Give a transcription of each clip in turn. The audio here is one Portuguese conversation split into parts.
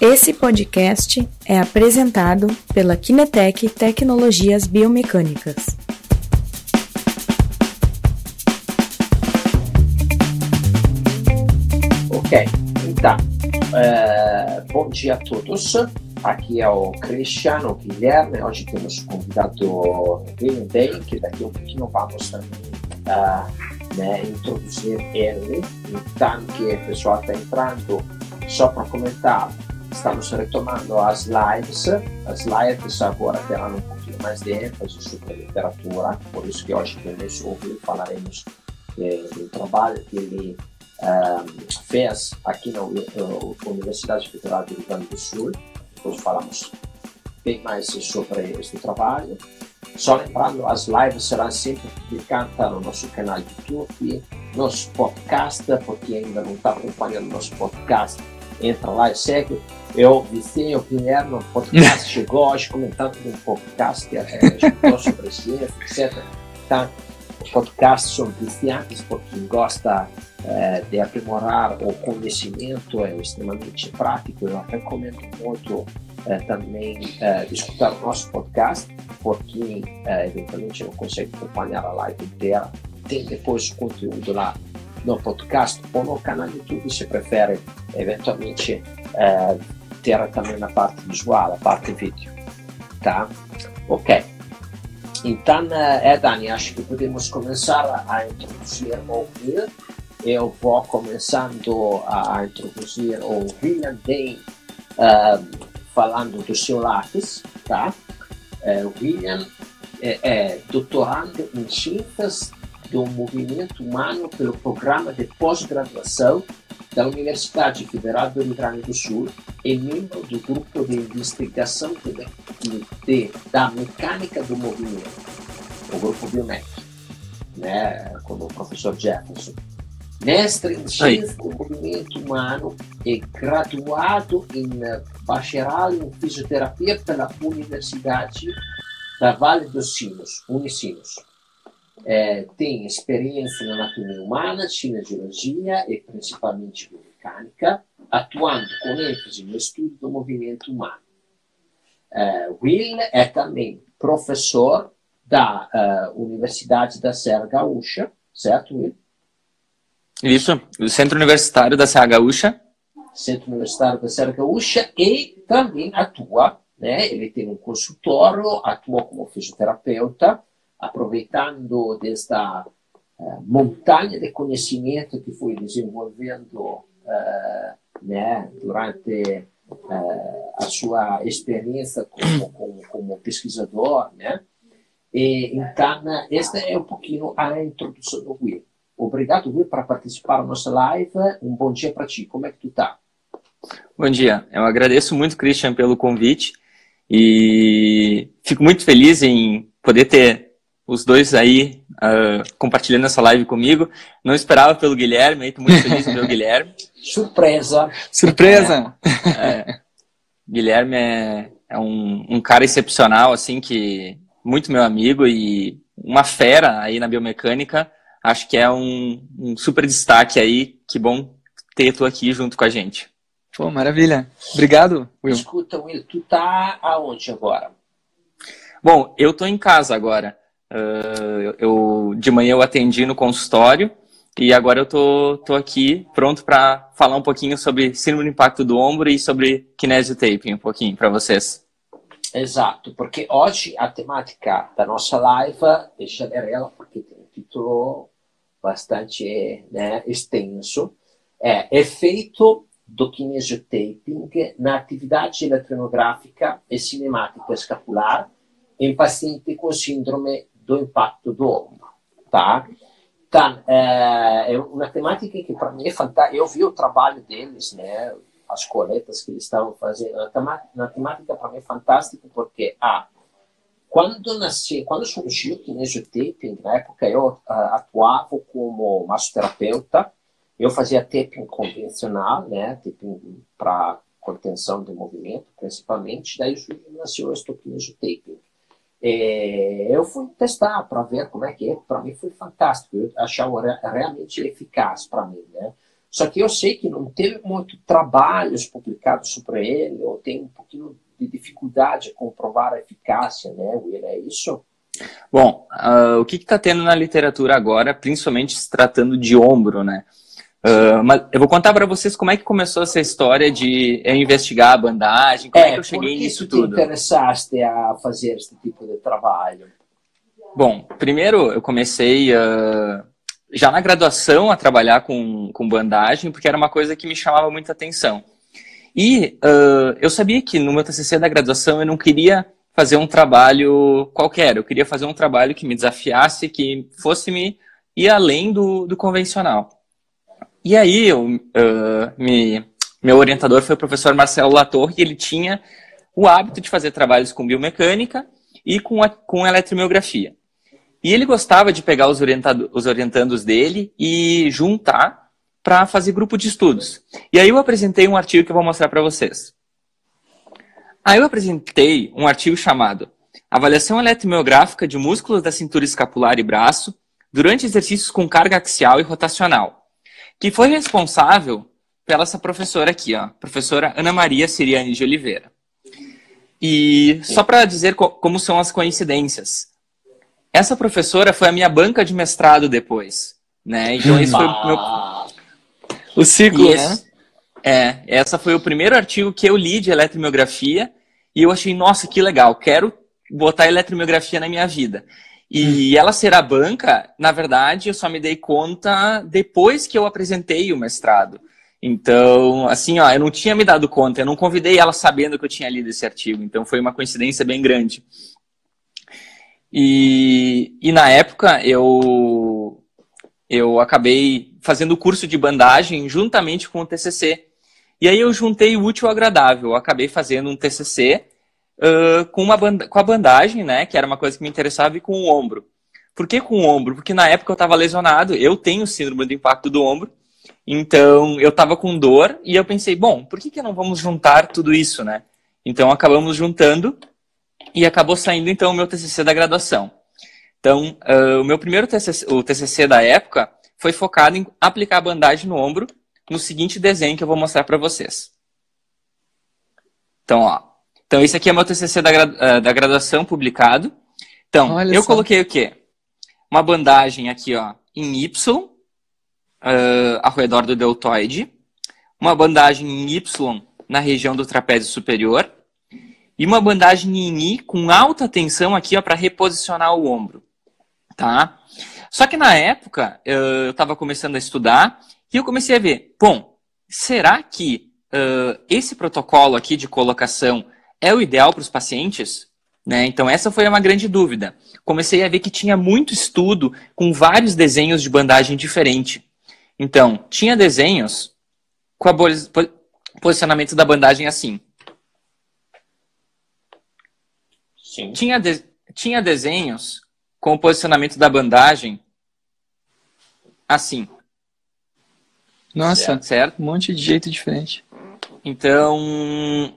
Esse podcast é apresentado pela Kinetec Tecnologias Biomecânicas. Ok, então, uh, bom dia a todos. Aqui é o Cristiano Guilherme. Hoje temos convidado William Day, que daqui a um pouquinho vamos também uh, né, introduzir ele. Então, que o pessoal está entrando, só para comentar, estamos retomando as lives. As lives agora terão um pouquinho mais de ênfase sobre literatura, por isso que hoje temos ouvido falaremos eh, do trabalho que ele um, fez aqui na Universidade Federal do Rio Grande do Sul. Depois falamos bem mais sobre este trabalho. Só lembrando, as lives serão sempre publicadas no nosso canal do YouTube, nosso podcast, porque ainda não está acompanhando nosso podcast, entra lá e segue. Eu vi o Guilherme podcast, chegou hoje comentando um podcast, é, é, sobre ciência, etc. Tá? podcast sobre cristianos, por quem gosta é, de aprimorar o conhecimento, é extremamente prático. Eu recomendo muito é, também é, escutar o nosso podcast, porque é, eventualmente não consegue acompanhar a live inteira. Tem depois o conteúdo lá no podcast ou no canal YouTube, se prefere eventualmente é, ter também na parte visual, a parte vídeo. Tá? Ok. Então, é, Dani, acho que podemos começar a introduzir o Will. Eu vou começando a introduzir o William Day uh, falando do seu lápis, tá? Uh, William é, é doutorando em ciências do movimento humano pelo programa de pós-graduação da Universidade Federal do Rio Grande do Sul e membro do grupo de investigação de, de, da mecânica do movimento, o grupo Biomec, né, como o professor Jefferson. Mestre em ciência do movimento humano e graduado em bacharel em fisioterapia pela Universidade da Vale dos Sinos, Unicinos é, tem experiência na anatomia humana, cinesiologia e principalmente biomecânica, atuando com ênfase no estudo do movimento humano. É, Will é também professor da uh, Universidade da Serra Gaúcha, certo, Will? Isso, o Centro Universitário da Serra Gaúcha. Centro Universitário da Serra Gaúcha e também atua, né, ele tem um consultório, atua como fisioterapeuta, aproveitando desta uh, montanha de conhecimento que foi desenvolvendo uh, né, durante uh, a sua experiência como, como, como, pesquisador, né? E, então, esta é um pouquinho a introdução do Will. Obrigado, Will, para participar da nossa live. Um bom dia para ti. Como é que tu está? Bom dia. Eu agradeço muito, Christian, pelo convite e fico muito feliz em poder ter os dois aí uh, compartilhando essa live comigo. Não esperava pelo Guilherme, estou muito feliz em ver o Guilherme. Surpresa! Surpresa! É, é, Guilherme é, é um, um, cara excepcional, assim, que muito meu amigo e uma fera aí na biomecânica. Acho que é um, um super destaque aí. Que bom ter tu aqui junto com a gente. Pô, maravilha. Obrigado, Will. Escuta, Will, tu tá aonde agora? Bom, eu tô em casa agora. Uh, eu, de manhã eu atendi no consultório e agora eu tô, tô aqui pronto para falar um pouquinho sobre síndrome do impacto do ombro e sobre kinesiotaping um pouquinho para vocês. Exato, porque hoje a temática da nossa live, ver ela porque tem um título bastante né, extenso, é efeito do kinesiotaping na atividade eletromiográfica e cinemática escapular em paciente com síndrome do impacto do ombro, tá? Então, é, é uma temática que para mim é fantástica. Eu vi o trabalho deles, né? As coletas que eles estavam fazendo. Uma temática para mim é fantástica porque, ah, quando nasci, quando surgiu o kinesiotaping, na época eu uh, atuava como massoterapeuta, eu fazia taping convencional, né? Taping para contenção do movimento, principalmente. Daí nasceu o kinesiotaping. É, eu fui testar para ver como é que é. Para mim foi fantástico. Eu achava realmente eficaz para mim, né? Só que eu sei que não teve muito trabalhos publicados sobre ele, ou tem um pouquinho de dificuldade de comprovar a eficácia, né, Will? É isso? Bom, uh, o que está tendo na literatura agora, principalmente se tratando de ombro, né? Uh, mas eu vou contar para vocês como é que começou essa história de eu investigar a bandagem, como é, é que eu cheguei nisso tudo. Por que te interessaste a fazer esse tipo de trabalho? Bom, primeiro eu comecei uh, já na graduação a trabalhar com, com bandagem, porque era uma coisa que me chamava muita atenção. E uh, eu sabia que no meu TCC da graduação eu não queria fazer um trabalho qualquer, eu queria fazer um trabalho que me desafiasse, que fosse me ir além do, do convencional. E aí, eu, uh, me, meu orientador foi o professor Marcelo Latorre, e ele tinha o hábito de fazer trabalhos com biomecânica e com, a, com eletromiografia. E ele gostava de pegar os, os orientandos dele e juntar para fazer grupo de estudos. E aí eu apresentei um artigo que eu vou mostrar para vocês. Aí eu apresentei um artigo chamado Avaliação eletromiográfica de músculos da cintura escapular e braço durante exercícios com carga axial e rotacional, que foi responsável pela essa professora aqui, ó, professora Ana Maria Siriane de Oliveira. E só para dizer co como são as coincidências, essa professora foi a minha banca de mestrado depois, né? Então esse foi o meu o ciclo, esse, né? É, essa foi o primeiro artigo que eu li de eletromiografia e eu achei, nossa, que legal, quero botar eletromiografia na minha vida. E ela ser a banca, na verdade, eu só me dei conta depois que eu apresentei o mestrado. Então, assim, ó, eu não tinha me dado conta, eu não convidei ela sabendo que eu tinha lido esse artigo, então foi uma coincidência bem grande. E, e na época eu, eu acabei fazendo o curso de bandagem juntamente com o TCC. E aí eu juntei o útil ao agradável, eu acabei fazendo um TCC uh, com, uma com a bandagem, né, que era uma coisa que me interessava, e com o ombro. Por que com o ombro? Porque na época eu estava lesionado, eu tenho síndrome do impacto do ombro, então eu estava com dor e eu pensei, bom, por que, que não vamos juntar tudo isso, né? Então acabamos juntando e acabou saindo então o meu TCC da graduação. Então, uh, o meu primeiro TCC, o TCC da época foi focado em aplicar a bandagem no ombro no seguinte desenho que eu vou mostrar para vocês. Então, ó. Então, esse aqui é meu TCC da, uh, da graduação publicado. Então, Olha eu só. coloquei o quê? Uma bandagem aqui, ó, em Y, uh, ao redor do deltoide. Uma bandagem em Y na região do trapézio superior e uma bandagem em I com alta tensão aqui ó para reposicionar o ombro, tá? Só que na época eu estava começando a estudar e eu comecei a ver, bom, será que uh, esse protocolo aqui de colocação é o ideal para os pacientes? Né? Então essa foi uma grande dúvida. Comecei a ver que tinha muito estudo com vários desenhos de bandagem diferente. Então tinha desenhos com o posicionamento da bandagem assim. Sim. Tinha, de, tinha desenhos com o posicionamento da bandagem assim. Nossa, certo? Um monte de jeito diferente. Então,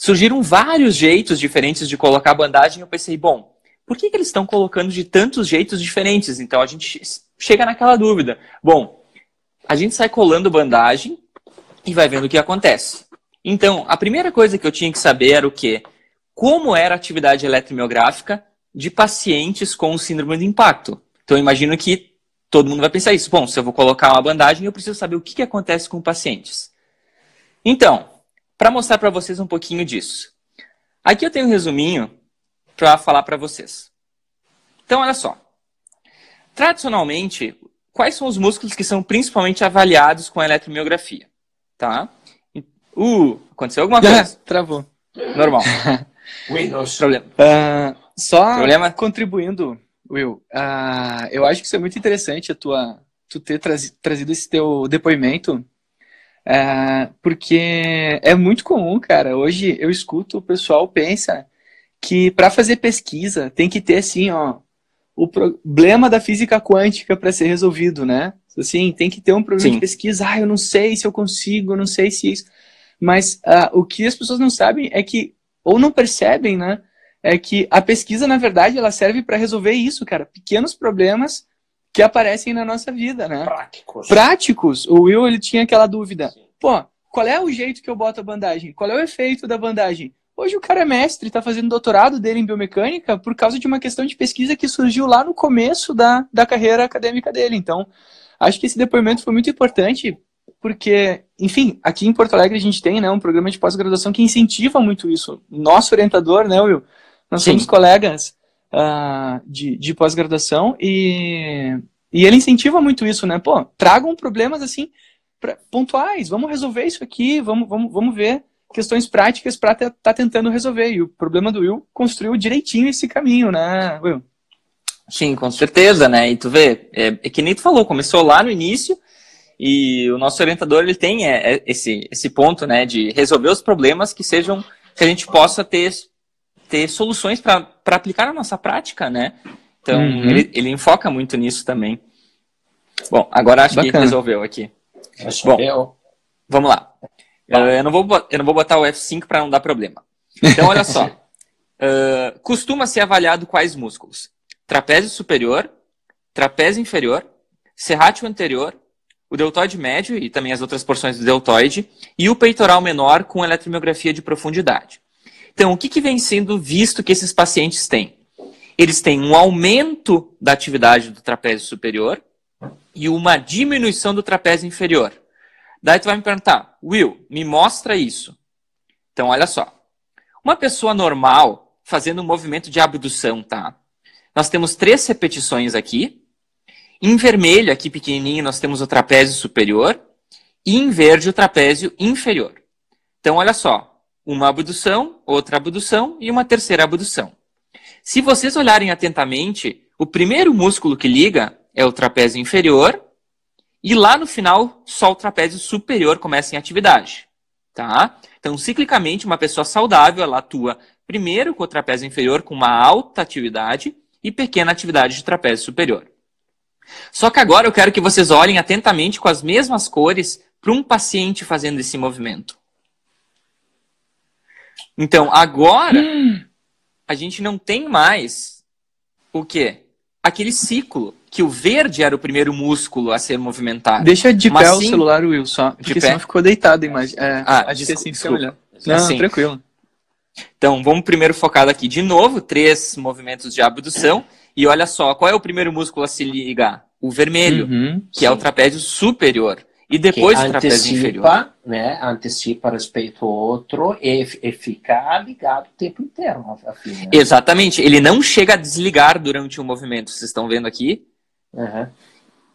surgiram vários jeitos diferentes de colocar a bandagem. Eu pensei, bom, por que, que eles estão colocando de tantos jeitos diferentes? Então a gente chega naquela dúvida. Bom, a gente sai colando bandagem e vai vendo o que acontece. Então, a primeira coisa que eu tinha que saber era o quê? como era a atividade eletromiográfica de pacientes com síndrome de impacto. Então, eu imagino que todo mundo vai pensar isso. Bom, se eu vou colocar uma bandagem, eu preciso saber o que, que acontece com pacientes. Então, para mostrar para vocês um pouquinho disso. Aqui eu tenho um resuminho para falar para vocês. Então, olha só. Tradicionalmente, quais são os músculos que são principalmente avaliados com a eletromiografia? Tá? Uh, aconteceu alguma coisa? Travou. Normal. Windows. Problema. Uh, só Problema? contribuindo, Will, uh, eu acho que isso é muito interessante a tua, tu ter trazi, trazido esse teu depoimento, uh, porque é muito comum, cara. Hoje eu escuto o pessoal pensa que para fazer pesquisa tem que ter assim, ó, o problema da física quântica para ser resolvido, né? Assim, tem que ter um problema Sim. de pesquisa. Ah, eu não sei se eu consigo, eu não sei se isso. Mas uh, o que as pessoas não sabem é que ou não percebem, né? É que a pesquisa, na verdade, ela serve para resolver isso, cara. Pequenos problemas que aparecem na nossa vida, né? Práticos. Práticos. O Will, ele tinha aquela dúvida. Pô, qual é o jeito que eu boto a bandagem? Qual é o efeito da bandagem? Hoje o cara é mestre, está fazendo doutorado dele em biomecânica por causa de uma questão de pesquisa que surgiu lá no começo da, da carreira acadêmica dele. Então, acho que esse depoimento foi muito importante porque, enfim, aqui em Porto Alegre a gente tem né, um programa de pós-graduação que incentiva muito isso. Nosso orientador, né, Will? Nós Sim. somos colegas uh, de, de pós-graduação e, e ele incentiva muito isso, né? Pô, tragam problemas assim pra, pontuais, vamos resolver isso aqui, vamos, vamos, vamos ver questões práticas para estar tá tentando resolver. E o problema do Will construiu direitinho esse caminho, né, Will? Sim, com certeza, né? E tu vê, é, é, que nem tu falou, começou lá no início e o nosso orientador ele tem é, é esse, esse ponto, né, de resolver os problemas que sejam que a gente possa ter, ter soluções para aplicar na nossa prática, né? Então uhum. ele, ele enfoca muito nisso também. Bom, agora acho Bacana. que resolveu aqui. Bom, vamos lá. Uh, eu, não vou, eu não vou botar o F5 para não dar problema. Então, olha só. Uh, costuma ser avaliado quais músculos? Trapézio superior, trapézio inferior, serrátil anterior, o deltoide médio e também as outras porções do deltoide, e o peitoral menor com eletromiografia de profundidade. Então, o que, que vem sendo visto que esses pacientes têm? Eles têm um aumento da atividade do trapézio superior e uma diminuição do trapézio inferior. Daí tu vai me perguntar, Will, me mostra isso. Então, olha só. Uma pessoa normal fazendo um movimento de abdução, tá? Nós temos três repetições aqui. Em vermelho, aqui pequenininho, nós temos o trapézio superior. E em verde, o trapézio inferior. Então, olha só. Uma abdução, outra abdução e uma terceira abdução. Se vocês olharem atentamente, o primeiro músculo que liga é o trapézio inferior e lá no final, só o trapézio superior começa em atividade. Tá? Então, ciclicamente, uma pessoa saudável ela atua primeiro com o trapézio inferior com uma alta atividade e pequena atividade de trapézio superior. Só que agora eu quero que vocês olhem atentamente com as mesmas cores para um paciente fazendo esse movimento. Então, agora hum. a gente não tem mais o quê? Aquele ciclo que o verde era o primeiro músculo a ser movimentado. Deixa de Mas, pé sim, o celular, Will, só. Porque de senão pé? ficou deitado a imagem. É, ah, que assim fica melhor. Não, assim. tranquilo. Então, vamos primeiro focar aqui. De novo, três movimentos de abdução. E olha só, qual é o primeiro músculo a se ligar? O vermelho, uhum, que sim. é o trapézio superior. E depois que o trapézio inferior. Né, antecipa respeito ao outro e, e fica ligado o tempo inteiro. Afim, né? Exatamente. Ele não chega a desligar durante o movimento. Vocês estão vendo aqui? Uhum.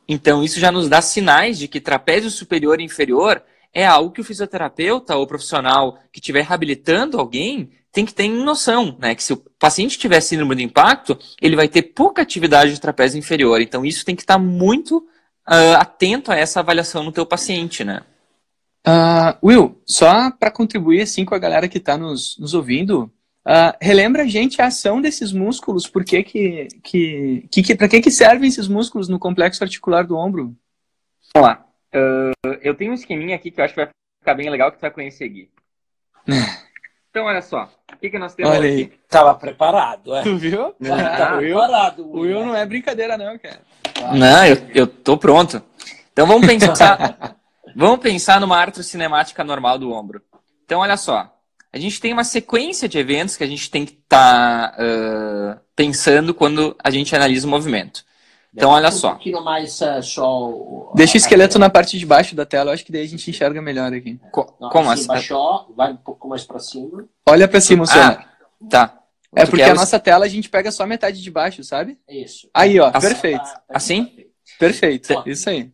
Então, isso já nos dá sinais de que trapézio superior e inferior é algo que o fisioterapeuta ou profissional que estiver reabilitando alguém tem que ter noção, né? Que se o paciente tiver síndrome de impacto, ele vai ter pouca atividade de trapézio inferior. Então, isso tem que estar muito uh, atento a essa avaliação no teu paciente, né? Uh, Will, só para contribuir assim com a galera que está nos, nos ouvindo, Uh, relembra a gente a ação desses músculos, por que que, que, que, para que que servem esses músculos no complexo articular do ombro? Vamos lá. Uh, eu tenho um esqueminha aqui que eu acho que vai ficar bem legal que tu vai conhecer aqui. então, olha só. O que, que nós temos olha aqui? Aí. Tava preparado, é? Tu viu? Ah, Tava preparado. O Will não é brincadeira não, cara. Não, eu, eu tô pronto. Então vamos pensar, vamos pensar numa artrocinemática normal do ombro. Então, olha só a gente tem uma sequência de eventos que a gente tem que estar tá, uh, pensando quando a gente analisa o movimento. Então, olha só. Um pouquinho mais uh, só. Deixa o esqueleto na parte de baixo da tela, eu acho que daí a gente enxerga melhor aqui. Co Não, como assim? Baixou, vai um pouco mais para cima. Olha para cima, ah, Tá. É porque a nossa tela a gente pega só metade de baixo, sabe? Isso. Aí, ó, assim, perfeito. Assim? Perfeito, isso aí.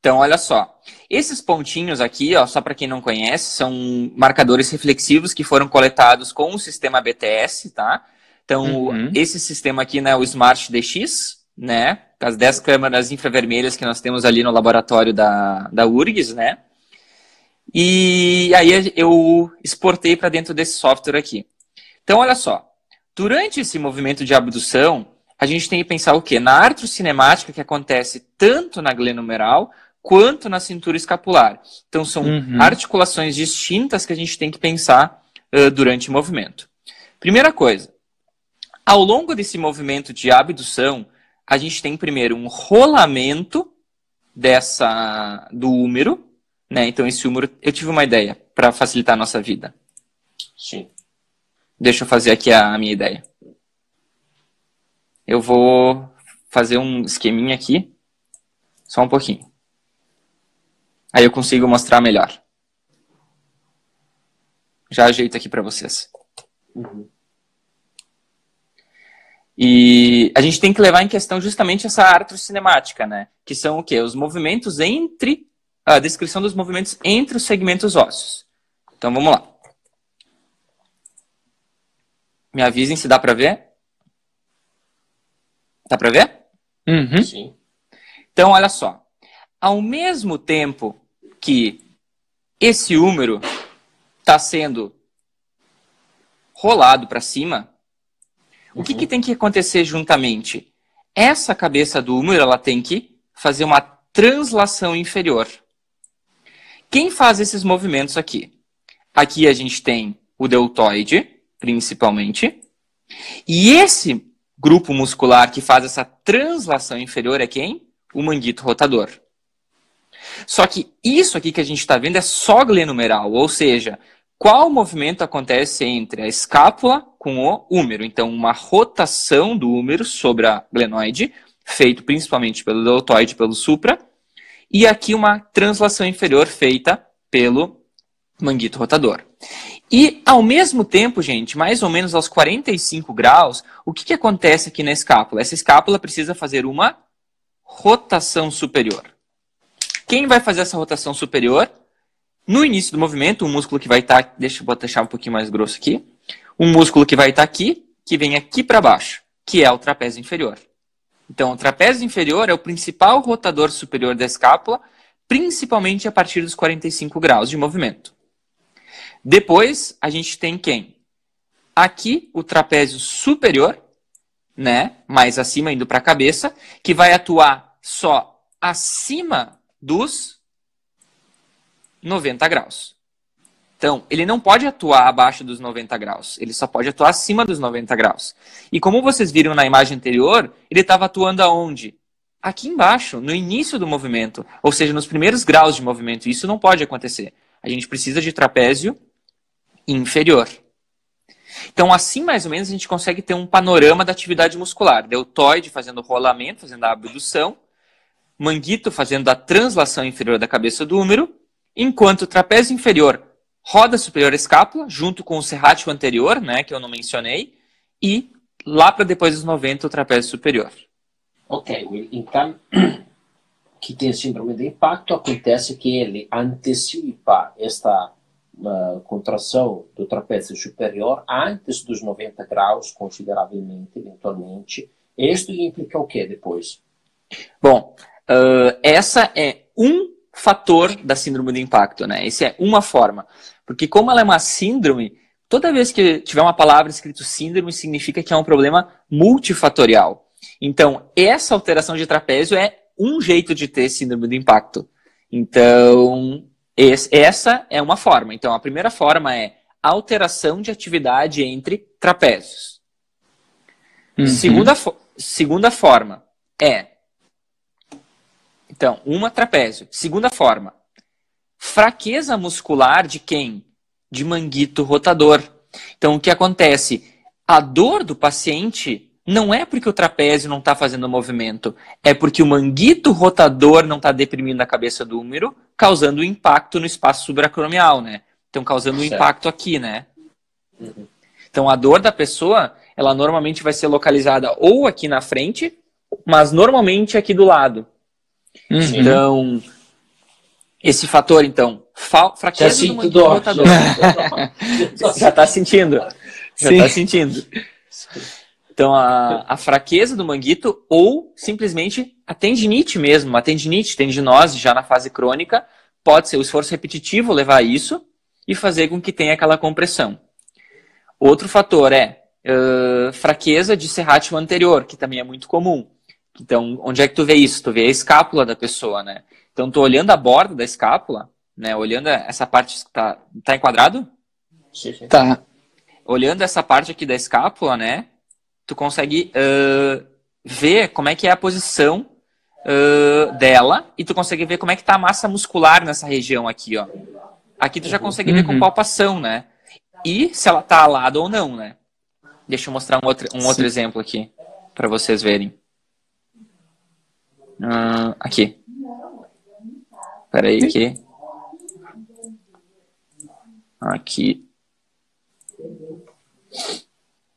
Então, olha só. Esses pontinhos aqui, ó, só para quem não conhece, são marcadores reflexivos que foram coletados com o sistema BTS, tá? Então, uhum. esse sistema aqui, né, o Smart DX, né, as 10 câmeras infravermelhas que nós temos ali no laboratório da, da URGS, né? E aí eu exportei para dentro desse software aqui. Então, olha só. Durante esse movimento de abdução, a gente tem que pensar o quê? Na artrocinemática que acontece tanto na glenumeral quanto na cintura escapular. Então, são uhum. articulações distintas que a gente tem que pensar uh, durante o movimento. Primeira coisa, ao longo desse movimento de abdução, a gente tem primeiro um rolamento dessa do húmero, né? Então esse húmero, eu tive uma ideia para facilitar a nossa vida. Sim. Deixa eu fazer aqui a, a minha ideia. Eu vou fazer um esqueminha aqui, só um pouquinho. Aí eu consigo mostrar melhor. Já ajeito aqui para vocês. Uhum. E a gente tem que levar em questão justamente essa artrocinemática, né? Que são o quê? Os movimentos entre. A descrição dos movimentos entre os segmentos ósseos. Então vamos lá. Me avisem se dá para ver. Dá para ver? Uhum. Sim. Então, olha só. Ao mesmo tempo que esse húmero está sendo rolado para cima, o que, que tem que acontecer juntamente? Essa cabeça do húmero ela tem que fazer uma translação inferior. Quem faz esses movimentos aqui? Aqui a gente tem o deltoide, principalmente. E esse grupo muscular que faz essa translação inferior é quem? O manguito rotador. Só que isso aqui que a gente está vendo é só glenumeral, ou seja, qual movimento acontece entre a escápula com o húmero? Então, uma rotação do húmero sobre a glenoide, feito principalmente pelo deltoide e pelo supra, e aqui uma translação inferior feita pelo manguito rotador. E, ao mesmo tempo, gente, mais ou menos aos 45 graus, o que, que acontece aqui na escápula? Essa escápula precisa fazer uma rotação superior. Quem vai fazer essa rotação superior? No início do movimento, um músculo que vai estar. Tá, deixa eu deixar um pouquinho mais grosso aqui. Um músculo que vai estar tá aqui, que vem aqui para baixo, que é o trapézio inferior. Então, o trapézio inferior é o principal rotador superior da escápula, principalmente a partir dos 45 graus de movimento. Depois, a gente tem quem? Aqui, o trapézio superior, né? Mais acima, indo para a cabeça, que vai atuar só acima dos 90 graus. Então, ele não pode atuar abaixo dos 90 graus, ele só pode atuar acima dos 90 graus. E como vocês viram na imagem anterior, ele estava atuando aonde? Aqui embaixo, no início do movimento, ou seja, nos primeiros graus de movimento. Isso não pode acontecer. A gente precisa de trapézio inferior. Então, assim mais ou menos, a gente consegue ter um panorama da atividade muscular. Deltoide fazendo rolamento, fazendo a abdução, manguito fazendo a translação inferior da cabeça do húmero, enquanto o trapézio inferior roda superior escápula, junto com o serrátil anterior, né, que eu não mencionei, e lá para depois dos 90 o trapézio superior. Ok, então que tem síndrome de impacto acontece que ele antecipa esta uh, contração do trapézio superior antes dos 90 graus, consideravelmente, eventualmente. Isto implica o que depois? Bom, uh, essa é um fator da síndrome do impacto, né? Essa é uma forma. Porque como ela é uma síndrome, toda vez que tiver uma palavra escrito síndrome, significa que é um problema multifatorial. Então, essa alteração de trapézio é um jeito de ter síndrome do impacto. Então, essa é uma forma. Então, a primeira forma é alteração de atividade entre trapézios. Uhum. Segunda, segunda forma é então, uma trapézio. Segunda forma, fraqueza muscular de quem? De manguito rotador. Então, o que acontece? A dor do paciente não é porque o trapézio não está fazendo movimento, é porque o manguito rotador não está deprimindo a cabeça do húmero, causando um impacto no espaço supracromial, né? Então, causando um impacto aqui, né? Uhum. Então, a dor da pessoa, ela normalmente vai ser localizada ou aqui na frente, mas normalmente aqui do lado. Uhum. Então, esse fator, então, fraqueza do manguito rotador. Já está sentindo. Já está sentindo. Então, a, a, fraqueza do manguito ou simplesmente a tendinite mesmo, a tendinite, tendinose já na fase crônica, pode ser o esforço repetitivo levar a isso e fazer com que tenha aquela compressão. Outro fator é uh, fraqueza de serrátil anterior, que também é muito comum. Então, onde é que tu vê isso? Tu vê a escápula da pessoa, né? Então, tu olhando a borda da escápula, né? Olhando essa parte, tá, tá enquadrado? Sim, sim. Tá. Olhando essa parte aqui da escápula, né? Tu consegue uh, ver como é que é a posição uh, dela e tu consegue ver como é que tá a massa muscular nessa região aqui, ó. Aqui tu já consegue uhum. ver com uhum. palpação, né? E se ela tá alada ou não, né? Deixa eu mostrar um outro, um outro exemplo aqui para vocês verem. Uh, aqui. Espera aí aqui. Aqui.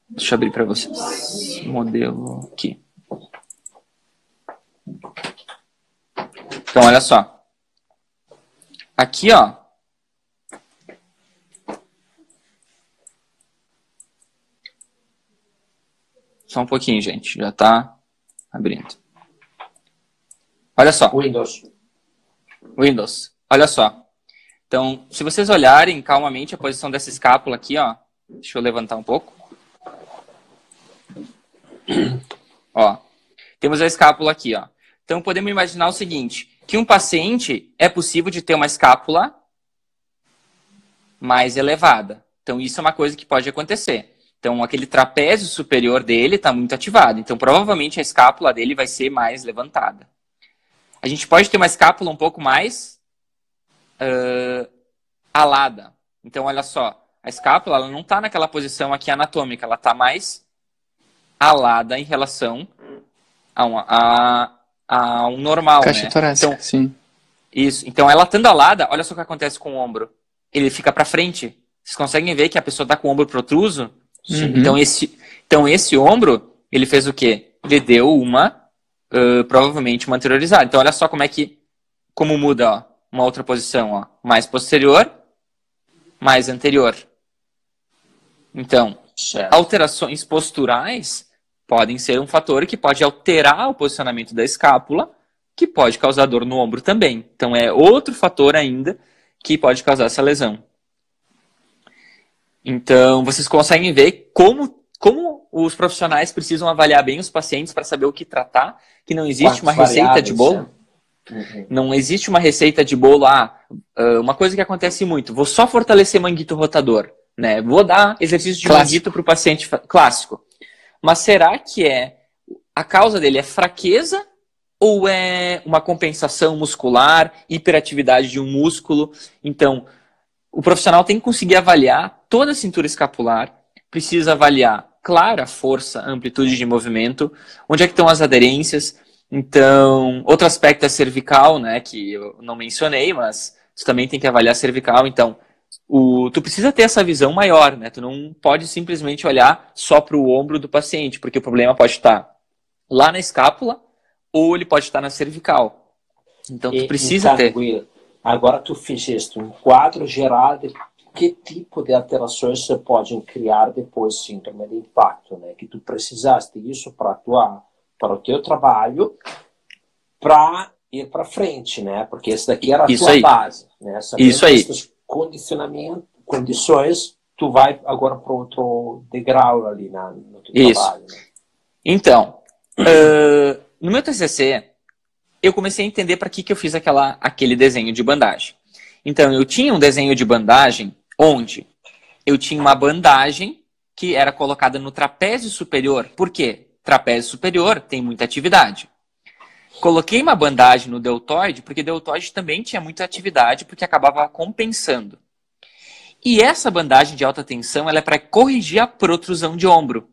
Deixa eu abrir para vocês. Modelo aqui. Então, olha só. Aqui, ó. Só um pouquinho, gente. Já está abrindo. Olha só. Windows. Windows. Olha só. Então, se vocês olharem calmamente a posição dessa escápula aqui, ó. Deixa eu levantar um pouco. Ó. Temos a escápula aqui, ó. Então, podemos imaginar o seguinte, que um paciente é possível de ter uma escápula mais elevada. Então, isso é uma coisa que pode acontecer. Então, aquele trapézio superior dele está muito ativado. Então, provavelmente a escápula dele vai ser mais levantada. A gente pode ter uma escápula um pouco mais uh, alada. Então, olha só, a escápula ela não está naquela posição aqui anatômica, ela está mais alada em relação a, um, a, a um normal. Caixa né? torácica, então, sim. Isso. Então, ela estando alada, olha só o que acontece com o ombro. Ele fica para frente. Vocês conseguem ver que a pessoa está com o ombro protruso? Uhum. Então, esse, então, esse ombro, ele fez o quê? Ele deu uma, uh, provavelmente, uma anteriorizada. Então, olha só como é que, como muda, ó, uma outra posição, ó. Mais posterior, mais anterior. Então, certo. alterações posturais podem ser um fator que pode alterar o posicionamento da escápula, que pode causar dor no ombro também. Então, é outro fator ainda que pode causar essa lesão. Então, vocês conseguem ver como, como os profissionais precisam avaliar bem os pacientes para saber o que tratar, que não existe uma receita de bolo. Uhum. Não existe uma receita de bolo. Ah, ah, uma coisa que acontece muito, vou só fortalecer manguito rotador. Né? Vou dar exercício de clássico. manguito para o paciente clássico. Mas será que é a causa dele é fraqueza ou é uma compensação muscular, hiperatividade de um músculo? Então, o profissional tem que conseguir avaliar toda a cintura escapular, precisa avaliar, claro, a força, amplitude de movimento, onde é que estão as aderências. Então, outro aspecto é cervical, né, que eu não mencionei, mas tu também tem que avaliar cervical. Então, o, tu precisa ter essa visão maior, né? Tu não pode simplesmente olhar só para o ombro do paciente, porque o problema pode estar lá na escápula ou ele pode estar na cervical. Então, tu precisa ter. Agora tu fizeste um quadro geral de que tipo de alterações se podem criar depois síndrome de impacto, né? Que tu precisaste isso para tua para o teu trabalho para ir para frente, né? Porque esse daqui era a isso tua aí. base, né? Sabendo isso aí. Condicionamento, condições, tu vai agora para outro degrau ali na, no teu isso. trabalho. Né? Então, uh, no meu TCC eu comecei a entender para que, que eu fiz aquela, aquele desenho de bandagem. Então, eu tinha um desenho de bandagem onde eu tinha uma bandagem que era colocada no trapézio superior. Por quê? Trapézio superior tem muita atividade. Coloquei uma bandagem no deltoide, porque deltoide também tinha muita atividade, porque acabava compensando. E essa bandagem de alta tensão ela é para corrigir a protrusão de ombro.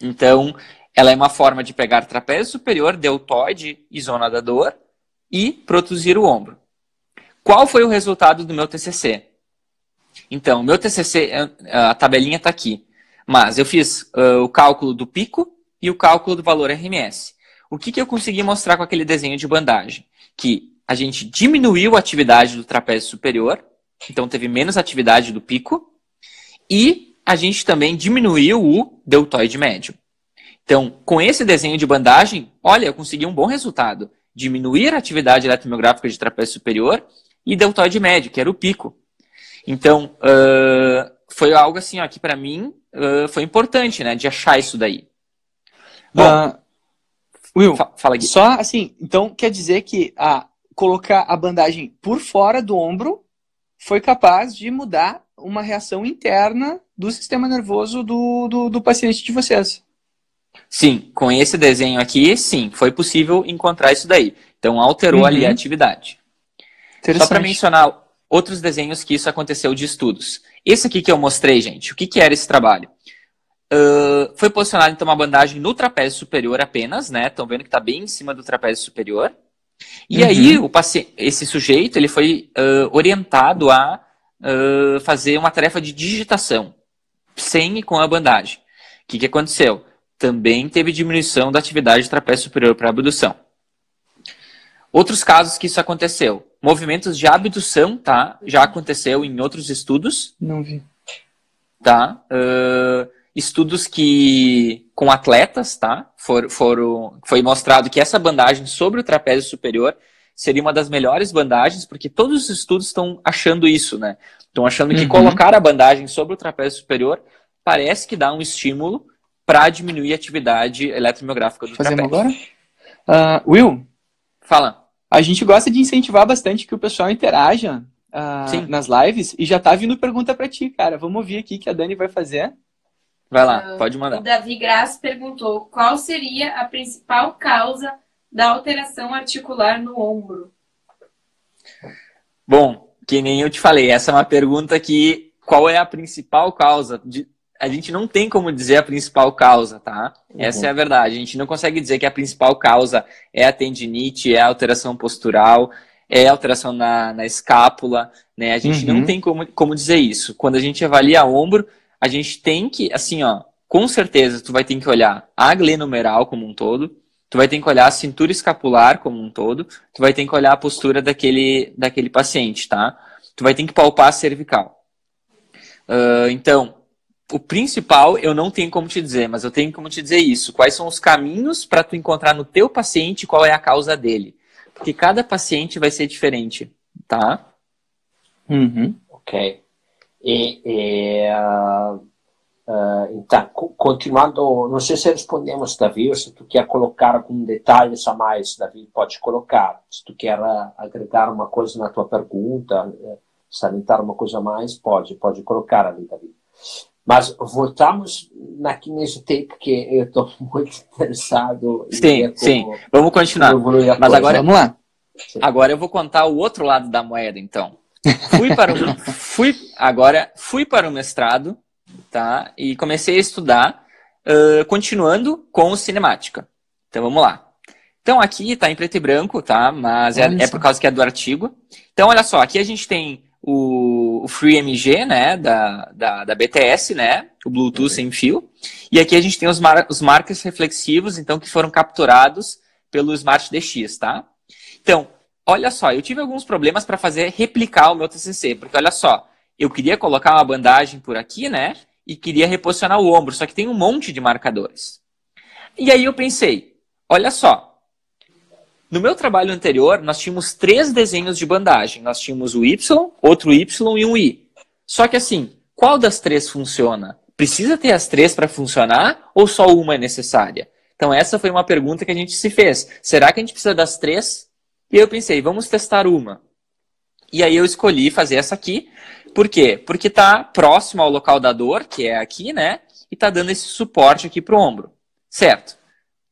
Então, ela é uma forma de pegar trapézio superior, deltoide e zona da dor e produzir o ombro. Qual foi o resultado do meu TCC? Então, meu TCC, é, a tabelinha está aqui, mas eu fiz uh, o cálculo do pico e o cálculo do valor RMS. O que, que eu consegui mostrar com aquele desenho de bandagem? Que a gente diminuiu a atividade do trapézio superior, então teve menos atividade do pico, e a gente também diminuiu o deltoide médio. Então, com esse desenho de bandagem, olha, eu consegui um bom resultado. Diminuir a atividade eletromiográfica de trapézio superior e deltoide médio, que era o pico. Então, uh, foi algo assim, ó, que para mim uh, foi importante, né, de achar isso daí. Bom, uh, Will, fa fala aqui. Só assim, então quer dizer que a, colocar a bandagem por fora do ombro foi capaz de mudar uma reação interna do sistema nervoso do, do, do paciente de vocês. Sim, com esse desenho aqui, sim, foi possível encontrar isso daí. Então alterou uhum. ali a atividade. Só para mencionar outros desenhos que isso aconteceu de estudos. Esse aqui que eu mostrei, gente, o que, que era esse trabalho? Uh, foi posicionado então uma bandagem no trapézio superior apenas, né? Estão vendo que está bem em cima do trapézio superior. E uhum. aí o paciente, esse sujeito ele foi uh, orientado a uh, fazer uma tarefa de digitação, sem e com a bandagem. O que, que aconteceu? Também teve diminuição da atividade do trapézio superior para abdução. Outros casos que isso aconteceu. Movimentos de abdução, tá? Já aconteceu em outros estudos. Não vi. Tá? Uh, estudos que com atletas, tá? For, foram, foi mostrado que essa bandagem sobre o trapézio superior seria uma das melhores bandagens, porque todos os estudos estão achando isso, né? Estão achando que uhum. colocar a bandagem sobre o trapézio superior parece que dá um estímulo para diminuir a atividade eletromiográfica do Fazemos trapézio. agora? Uh, Will? Fala. A gente gosta de incentivar bastante que o pessoal interaja uh, nas lives e já tá vindo pergunta para ti, cara. Vamos ouvir aqui que a Dani vai fazer. Vai lá, uh, pode mandar. O Davi Graça perguntou qual seria a principal causa da alteração articular no ombro. Bom, que nem eu te falei, essa é uma pergunta que qual é a principal causa? De, a gente não tem como dizer a principal causa, tá? Uhum. Essa é a verdade. A gente não consegue dizer que a principal causa é a tendinite, é a alteração postural, é a alteração na, na escápula, né? A gente uhum. não tem como, como dizer isso. Quando a gente avalia ombro, a gente tem que, assim, ó, com certeza tu vai ter que olhar a glenumeral como um todo, tu vai ter que olhar a cintura escapular como um todo, tu vai ter que olhar a postura daquele, daquele paciente, tá? Tu vai ter que palpar a cervical. Uh, então, o principal eu não tenho como te dizer, mas eu tenho como te dizer isso. Quais são os caminhos para tu encontrar no teu paciente qual é a causa dele? Porque cada paciente vai ser diferente, tá? Uhum. Ok. E, e uh, uh, então, continuando, não sei se respondemos, Davi, ou se tu quer colocar algum detalhe a mais, Davi, pode colocar. Se tu quer agregar uma coisa na tua pergunta, eh, salientar uma coisa a mais, pode, pode colocar ali, Davi. Mas voltamos na Kinesiotape, porque eu estou muito interessado. Sim, sim. Vamos continuar. Mas agora, vamos lá. Sim. Agora eu vou contar o outro lado da moeda, então. Fui para o, fui, agora fui para o mestrado, tá? E comecei a estudar, uh, continuando com cinemática. Então vamos lá. Então aqui está em preto e branco, tá? Mas é, é, por causa que é do artigo. Então olha só, aqui a gente tem o, o FreeMG, né, da, da, da, BTS, né, o Bluetooth sem fio. E aqui a gente tem os, mar, os marcos reflexivos, então, que foram capturados pelo Smart DX, tá? Então, olha só, eu tive alguns problemas para fazer replicar o meu TCC, porque olha só, eu queria colocar uma bandagem por aqui, né? E queria reposicionar o ombro, só que tem um monte de marcadores. E aí eu pensei, olha só, no meu trabalho anterior, nós tínhamos três desenhos de bandagem. Nós tínhamos o Y, outro Y e um I. Só que assim, qual das três funciona? Precisa ter as três para funcionar ou só uma é necessária? Então essa foi uma pergunta que a gente se fez. Será que a gente precisa das três? E eu pensei, vamos testar uma. E aí eu escolhi fazer essa aqui. Por quê? Porque está próximo ao local da dor, que é aqui, né? E está dando esse suporte aqui para o ombro. Certo.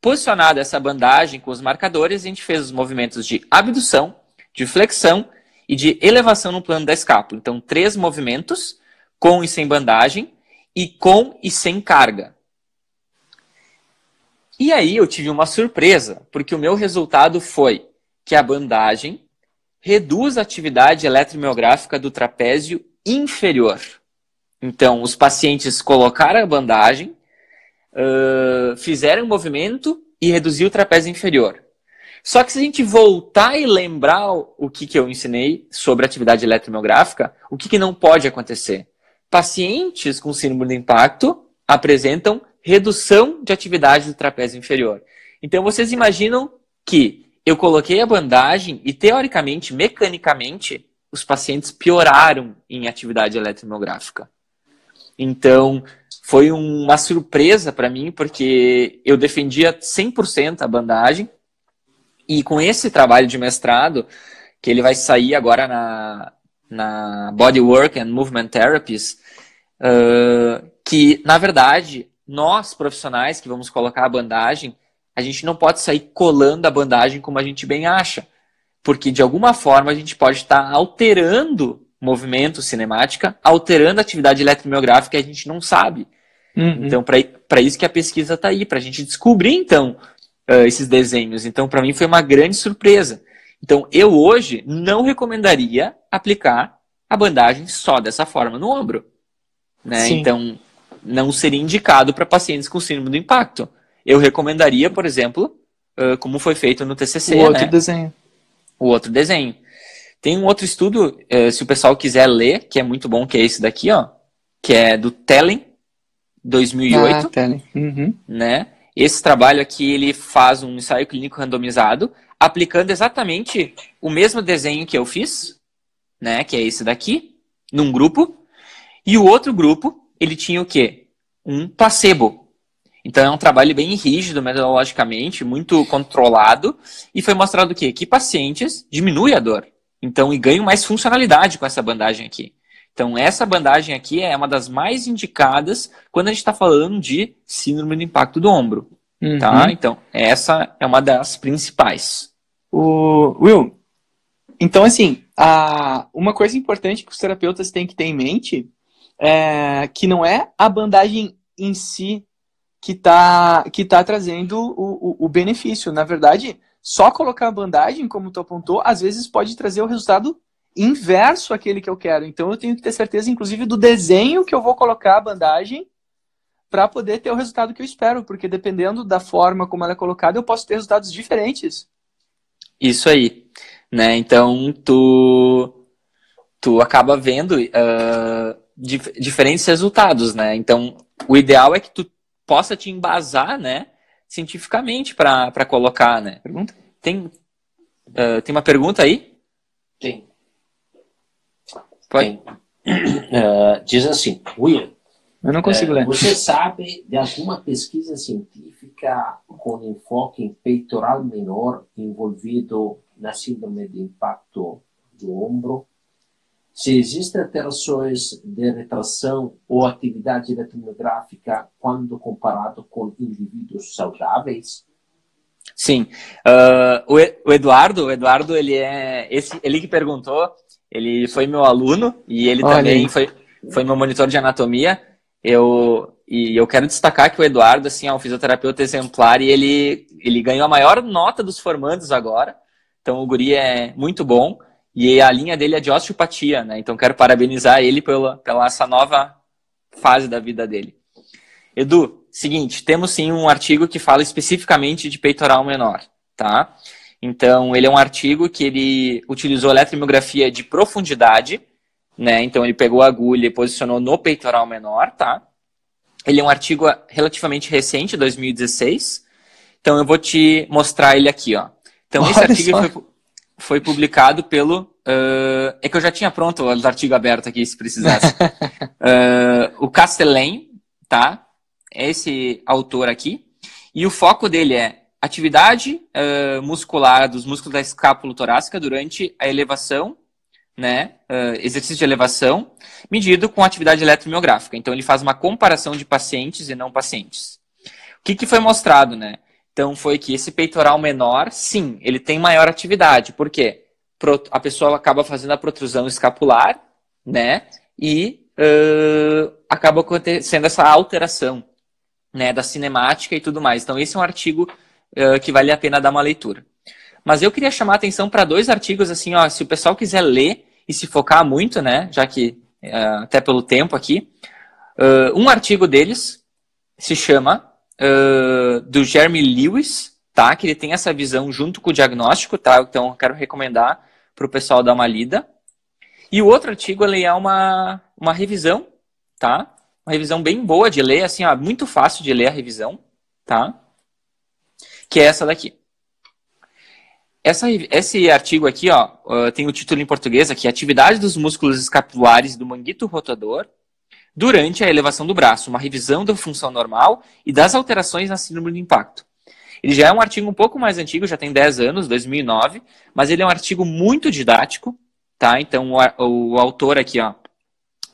Posicionada essa bandagem com os marcadores, a gente fez os movimentos de abdução, de flexão e de elevação no plano da escápula. Então, três movimentos, com e sem bandagem, e com e sem carga. E aí eu tive uma surpresa, porque o meu resultado foi que a bandagem reduz a atividade eletromiográfica do trapézio inferior. Então, os pacientes colocaram a bandagem, uh, fizeram o movimento e reduziu o trapézio inferior. Só que se a gente voltar e lembrar o que, que eu ensinei sobre atividade eletromiográfica, o que, que não pode acontecer? Pacientes com síndrome de impacto apresentam redução de atividade do trapézio inferior. Então vocês imaginam que eu coloquei a bandagem e, teoricamente, mecanicamente, os pacientes pioraram em atividade eletromiográfica. Então, foi uma surpresa para mim, porque eu defendia 100% a bandagem, e com esse trabalho de mestrado, que ele vai sair agora na, na Bodywork and Movement Therapies, uh, que, na verdade, nós, profissionais, que vamos colocar a bandagem, a gente não pode sair colando a bandagem como a gente bem acha. Porque, de alguma forma, a gente pode estar alterando movimento cinemática, alterando a atividade eletromiográfica e a gente não sabe. Uhum. Então, para isso que a pesquisa está aí, para a gente descobrir, então, uh, esses desenhos. Então, para mim, foi uma grande surpresa. Então, eu hoje não recomendaria aplicar a bandagem só dessa forma no ombro. Né? Então, não seria indicado para pacientes com síndrome do impacto. Eu recomendaria, por exemplo, uh, como foi feito no TCC. O outro né? desenho. O outro desenho. Tem um outro estudo, uh, se o pessoal quiser ler, que é muito bom, que é esse daqui, ó, que é do Tellen, 2008. Ah, Tellen. Uhum. Né? Esse trabalho aqui, ele faz um ensaio clínico randomizado, aplicando exatamente o mesmo desenho que eu fiz, né, que é esse daqui, num grupo, e o outro grupo, ele tinha o quê? Um placebo. Então é um trabalho bem rígido metodologicamente, muito controlado, e foi mostrado o quê? Que pacientes diminuem a dor. Então, e ganham mais funcionalidade com essa bandagem aqui. Então, essa bandagem aqui é uma das mais indicadas quando a gente está falando de síndrome do impacto do ombro. Tá? Uhum. Tá? Então, essa é uma das principais. O Will, então assim, a, uma coisa importante que os terapeutas têm que ter em mente é que não é a bandagem em si que está que tá trazendo o, o, o benefício. Na verdade, só colocar a bandagem, como tu apontou, às vezes pode trazer o resultado inverso àquele que eu quero. Então eu tenho que ter certeza, inclusive, do desenho que eu vou colocar a bandagem para poder ter o resultado que eu espero, porque dependendo da forma como ela é colocada, eu posso ter resultados diferentes. Isso aí, né? Então tu tu acaba vendo uh, dif diferentes resultados, né? Então o ideal é que tu possa te embasar, né? Cientificamente para colocar, né? Pergunta? Tem uh, tem uma pergunta aí? Tem. Pode. Uh, diz assim, William. Eu não consigo uh, ler. Você sabe de alguma pesquisa científica com enfoque em peitoral menor envolvido na síndrome de impacto do ombro? Se existem alterações de retração ou atividade eletromiográfica quando comparado com indivíduos saudáveis? Sim. Uh, o, Eduardo, o Eduardo, ele é esse, ele que perguntou, ele foi meu aluno e ele Olha também foi, foi meu monitor de anatomia. Eu, e eu quero destacar que o Eduardo, assim, é um fisioterapeuta exemplar e ele, ele ganhou a maior nota dos formandos agora. Então o guri é muito bom. E a linha dele é de osteopatia, né? Então quero parabenizar ele pela, pela essa nova fase da vida dele. Edu, seguinte, temos sim um artigo que fala especificamente de peitoral menor, tá? Então, ele é um artigo que ele utilizou eletromiografia de profundidade, né? Então, ele pegou a agulha e posicionou no peitoral menor, tá? Ele é um artigo relativamente recente, 2016. Então, eu vou te mostrar ele aqui, ó. Então, esse artigo foi, foi, publicado pelo... Uh, é que eu já tinha pronto o artigo aberto aqui, se precisasse. uh, o Castellan, tá? É esse autor aqui. E o foco dele é atividade uh, muscular dos músculos da escápula torácica durante a elevação, né, exercício de elevação, medido com atividade eletromiográfica. Então, ele faz uma comparação de pacientes e não pacientes. O que, que foi mostrado, né? Então, foi que esse peitoral menor, sim, ele tem maior atividade. Por quê? A pessoa acaba fazendo a protrusão escapular, né? E uh, acaba acontecendo essa alteração, né? Da cinemática e tudo mais. Então, esse é um artigo uh, que vale a pena dar uma leitura. Mas eu queria chamar a atenção para dois artigos, assim, ó, se o pessoal quiser ler e se focar muito, né, já que uh, até pelo tempo aqui, uh, um artigo deles se chama do Jeremy Lewis, tá, que ele tem essa visão junto com o diagnóstico, tá, então eu quero recomendar para o pessoal dar uma lida. E o outro artigo, ele é uma, uma revisão, tá, uma revisão bem boa de ler, assim, ó, muito fácil de ler a revisão, tá, que é essa daqui. Essa, esse artigo aqui ó, tem o título em português aqui, Atividade dos músculos escapulares do manguito rotador durante a elevação do braço, uma revisão da função normal e das alterações na síndrome do impacto. Ele já é um artigo um pouco mais antigo, já tem 10 anos, 2009, mas ele é um artigo muito didático, tá? Então, o, o autor aqui, ó,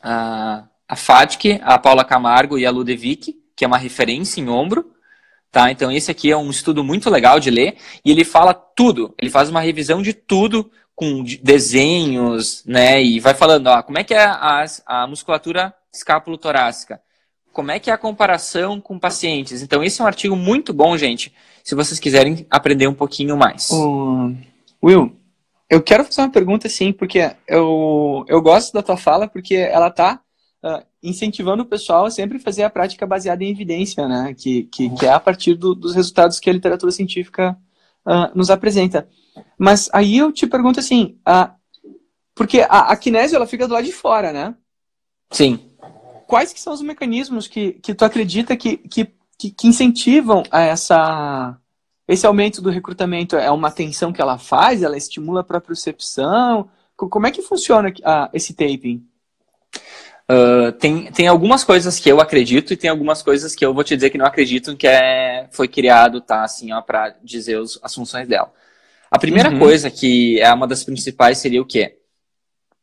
a, a Fadke, a Paula Camargo e a Ludevic, que é uma referência em ombro, tá? Então esse aqui é um estudo muito legal de ler e ele fala tudo, ele faz uma revisão de tudo com desenhos, né? E vai falando, ó, como é que é a, a musculatura escápulo-torácica? Como é que é a comparação com pacientes? Então esse é um artigo muito bom, gente, se vocês quiserem aprender um pouquinho mais. Will, eu quero fazer uma pergunta, sim, porque eu, eu gosto da tua fala, porque ela tá uh, incentivando o pessoal a sempre fazer a prática baseada em evidência, né? Que, que, que é a partir do, dos resultados que a literatura científica uh, nos apresenta. Mas aí eu te pergunto assim, uh, porque a, a kinésio ela fica do lado de fora, né? Sim. Quais que são os mecanismos que, que tu acredita que, que, que incentivam a essa esse aumento do recrutamento é uma tensão que ela faz? Ela estimula a propriocepção? Como é que funciona esse taping? Uh, tem, tem algumas coisas que eu acredito e tem algumas coisas que eu vou te dizer que não acredito que é, foi criado, tá, assim, ó, para dizer os, as funções dela. A primeira uhum. coisa que é uma das principais seria o quê?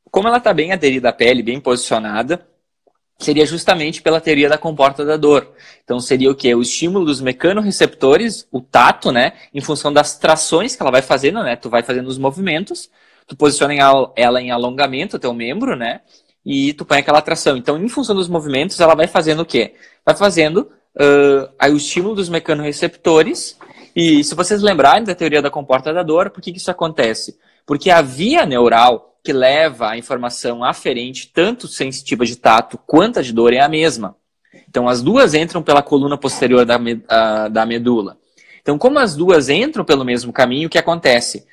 Como ela está bem aderida à pele, bem posicionada, seria justamente pela teoria da comporta da dor. Então seria o quê? O estímulo dos mecanorreceptores, o tato, né, em função das trações que ela vai fazendo, né? Tu vai fazendo os movimentos, tu posiciona ela em alongamento, teu membro, né? e tu põe aquela atração. Então, em função dos movimentos, ela vai fazendo o quê? Vai fazendo uh, aí o estímulo dos mecanorreceptores. E se vocês lembrarem da teoria da comporta da dor, por que, que isso acontece? Porque a via neural que leva a informação aferente, tanto sensitiva de tato quanto a de dor, é a mesma. Então, as duas entram pela coluna posterior da, uh, da medula. Então, como as duas entram pelo mesmo caminho, o que acontece?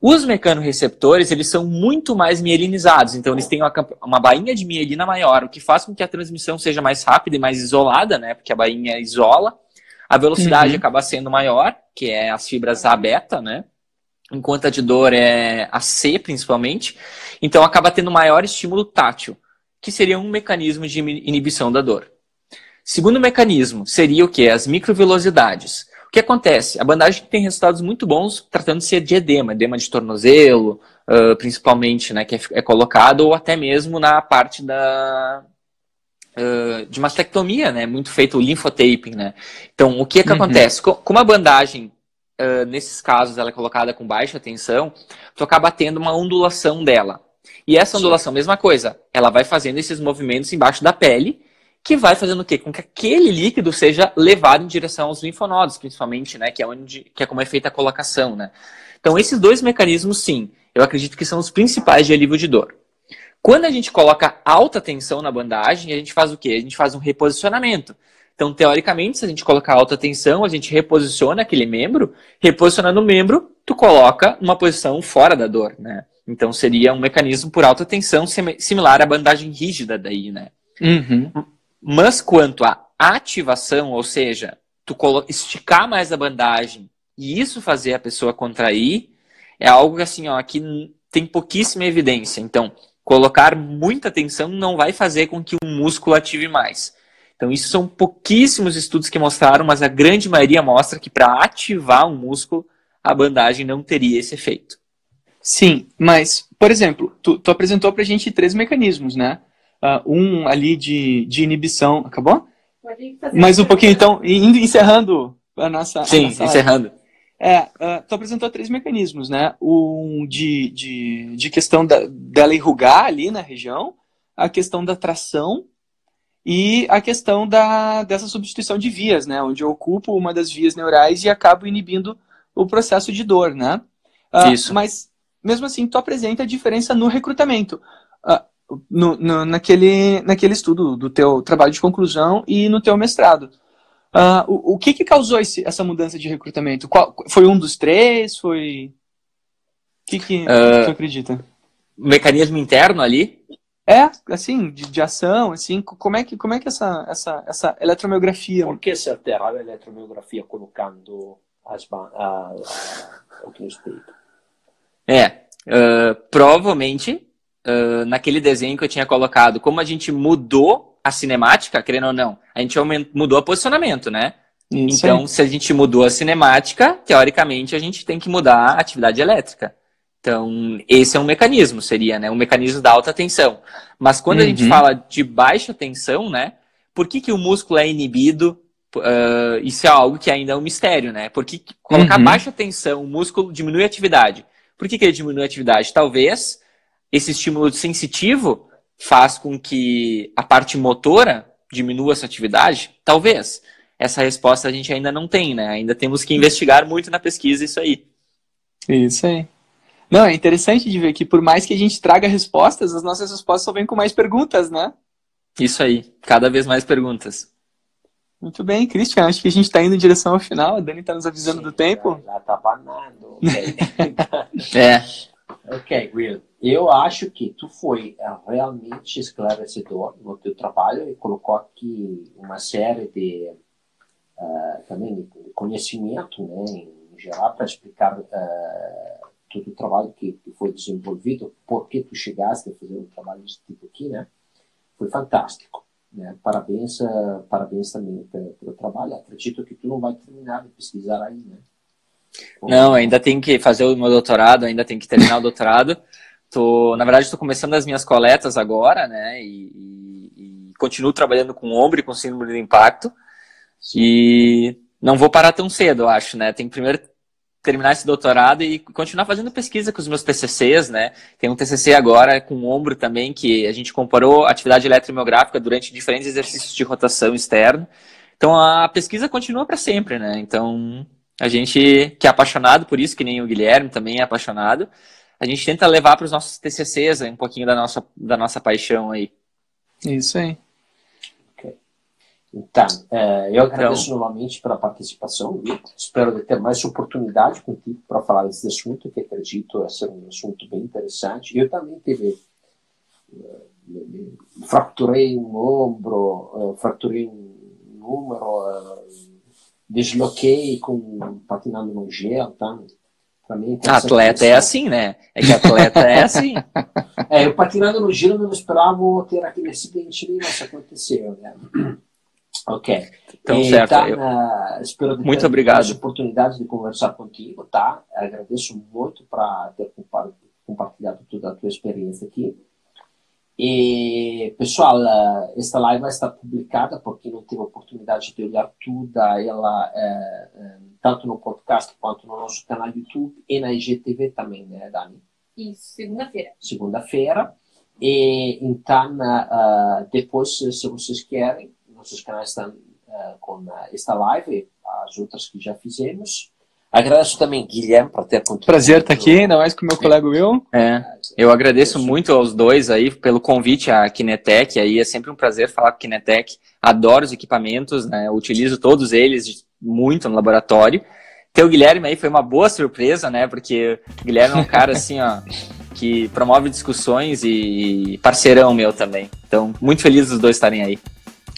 Os mecanorreceptores, eles são muito mais mielinizados, então eles têm uma, uma bainha de mielina maior, o que faz com que a transmissão seja mais rápida e mais isolada, né? Porque a bainha isola. A velocidade uhum. acaba sendo maior, que é as fibras A beta, né? Enquanto a de dor é a C, principalmente. Então acaba tendo maior estímulo tátil, que seria um mecanismo de inibição da dor. Segundo mecanismo seria o que? As microvelocidades. O que acontece? A bandagem tem resultados muito bons tratando-se de edema, edema de tornozelo, uh, principalmente, né, que é, é, colocado, ou até mesmo na parte da, uh, de mastectomia, né, muito feito o linfotaping, né. Então, o que é que uhum. acontece? Como a bandagem, uh, nesses casos, ela é colocada com baixa tensão, tu acaba tendo uma ondulação dela. E essa ondulação, mesma coisa, ela vai fazendo esses movimentos embaixo da pele, que vai fazendo o quê? Com que aquele líquido seja levado em direção aos linfonodos, principalmente, né? Que é onde que é como é feita a colocação, né? Então, esses dois mecanismos, sim, eu acredito que são os principais de alívio de dor. Quando a gente coloca alta tensão na bandagem, a gente faz o quê? A gente faz um reposicionamento. Então, teoricamente, se a gente colocar alta tensão, a gente reposiciona aquele membro, reposicionando o membro, tu coloca uma posição fora da dor, né? Então, seria um mecanismo por alta tensão similar à bandagem rígida daí, né? Uhum. Mas quanto à ativação, ou seja, tu esticar mais a bandagem e isso fazer a pessoa contrair, é algo assim, ó, que tem pouquíssima evidência. Então, colocar muita tensão não vai fazer com que o músculo ative mais. Então, isso são pouquíssimos estudos que mostraram, mas a grande maioria mostra que para ativar um músculo, a bandagem não teria esse efeito. Sim, mas, por exemplo, tu, tu apresentou para a gente três mecanismos, né? uh, um ali de, de inibição. Acabou? Mais um pouquinho, então, indo encerrando a nossa. Sim, a nossa encerrando. É, uh, tu apresentou três mecanismos, né? Um de, de, de questão da, dela enrugar ali na região, a questão da tração e a questão da, dessa substituição de vias, né? Onde eu ocupo uma das vias neurais e acabo inibindo o processo de dor, né? Uh, Isso. Mas, mesmo assim, tu apresenta a diferença no recrutamento. Uh, no, no, naquele, naquele estudo do teu trabalho de conclusão e no teu mestrado. Uh, o, o que, que causou esse, essa mudança de recrutamento? Qual, foi um dos três? Foi. O que, que, uh, que tu acredita? Mecanismo interno ali? É, assim, de, de, ação, assim, como é que, como é que essa, essa, essa eletromiografia... Por que se altera a eletromiografia colocando as, a, a, o É, uh, provavelmente uh, naquele desenho que eu tinha colocado, como a gente mudou a cinemática, querendo ou não, a gente mudou o posicionamento, né? Isso então, aí. se a gente mudou a cinemática, teoricamente a gente tem que mudar a atividade elétrica. Então, esse é um mecanismo, seria, né? Um mecanismo da alta tensão. Mas quando uhum. a gente uhum. fala de baixa tensão, né? Por que, que o músculo é inibido uh, isso é algo que ainda é um mistério, né? Porque colocar uhum. baixa tensão, o músculo diminui a atividade. Por que, que ele diminui a atividade? Talvez esse estímulo sensitivo faz com que a parte motora diminua essa atividade? Talvez. Essa resposta a gente ainda não tem, né? Ainda temos que investigar muito na pesquisa isso aí. Isso aí. Não, é interessante de ver que por mais que a gente traga respostas, as nossas respostas só vêm com mais perguntas, né? Isso aí, cada vez mais perguntas. Muito bem, Christian, acho que a gente está indo em direção ao final, a Dani está nos avisando Sim, do tempo. Já está banando. Okay. é. Ok, Will. Eu acho que tu foi eh, realmente esclarecedor no teu trabalho e colocou aqui uma série de uh, também de conhecimento, né, em geral, para explicar uh, todo o trabalho que, que, foi desenvolvido, por que tu chegaste a fazer um trabalho desse tipo aqui, né? Foi fantástico. Né? Parabéns, uh, parabéns também pelo, pelo trabalho. Acredito que tu não vai terminar de pesquisar aí, né? Não, ainda tem que fazer o meu doutorado, ainda tem que terminar o doutorado. Tô, na verdade, estou começando as minhas coletas agora, né? E, e, e, continuo trabalhando com ombro e com síndrome de impacto. E não vou parar tão cedo, eu acho, né? Tem que primeiro terminar esse doutorado e continuar fazendo pesquisa com os meus TCCs, né? Tem um TCC agora com ombro também, que a gente comparou atividade eletromiográfica durante diferentes exercícios de rotação externa. Então a pesquisa continua para sempre, né? Então a gente que é apaixonado por isso, que nem o Guilherme também é apaixonado, a gente tenta levar para os nossos TCCs um pouquinho da nossa, da nossa paixão aí. Isso aí. Então, é, eu agradeço então, novamente pela participação e espero ter mais oportunidade contigo para falar desse assunto, que acredito ser um assunto bem interessante. Eu também tive. Uh, fraturei um ombro, uh, fraturei um número, desloquei com patinando no gelo, tá? Mim, atleta é assim, né? É que atleta é assim. é, eu patinando no gelo não esperava ter aquele acidente, mas aconteceu, né? Ok. Então, e, certo. Tá, eu... uh, espero ter muito obrigado. oportunidade de conversar contigo, tá? Agradeço muito para ter compartilhado toda a tua experiência aqui. E, pessoal, uh, esta live vai estar publicada porque não tive oportunidade de olhar tudo ela, uh, tanto no podcast quanto no nosso canal YouTube e na IGTV também, né, Dani? Isso, segunda-feira. Segunda-feira. E então, depois, se vocês querem, nossos canais estão uh, com esta live, as outras que já fizemos. Agradeço também, Guilherme, por ter contribuído. Prazer estar aqui, ainda mais com o meu colega Will. É, eu agradeço muito aos dois aí pelo convite à Kinetec. Aí é sempre um prazer falar com a Kinetec. Adoro os equipamentos, né? utilizo todos eles muito no laboratório. Ter o Guilherme aí foi uma boa surpresa, né? Porque o Guilherme é um cara assim, ó, que promove discussões e parceirão meu também. Então, muito feliz dos dois estarem aí.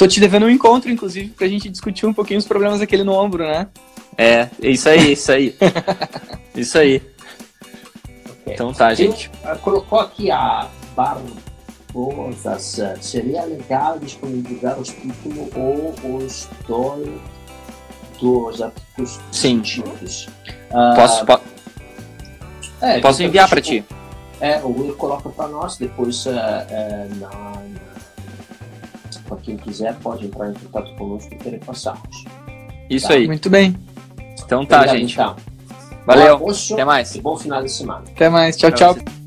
Tô te devendo um encontro, inclusive, pra gente discutir um pouquinho os problemas daquele no ombro, né? É, isso aí, isso aí. isso aí. Okay. Então tá, gente. Eu, uh, colocou aqui a Barbosa. Seria legal disponibilizar os títulos ou os dois dos artigos Sim. Uh, posso, po é, posso enviar para ti. É, o Will coloca para nós, depois uh, uh, na para quem quiser, pode entrar em contato conosco e querer passarmos. Isso tá? aí. Muito bem. Então tá, Obrigado, gente. Então. Valeu. Até mais. E bom final de semana. Até mais. Tchau, tchau.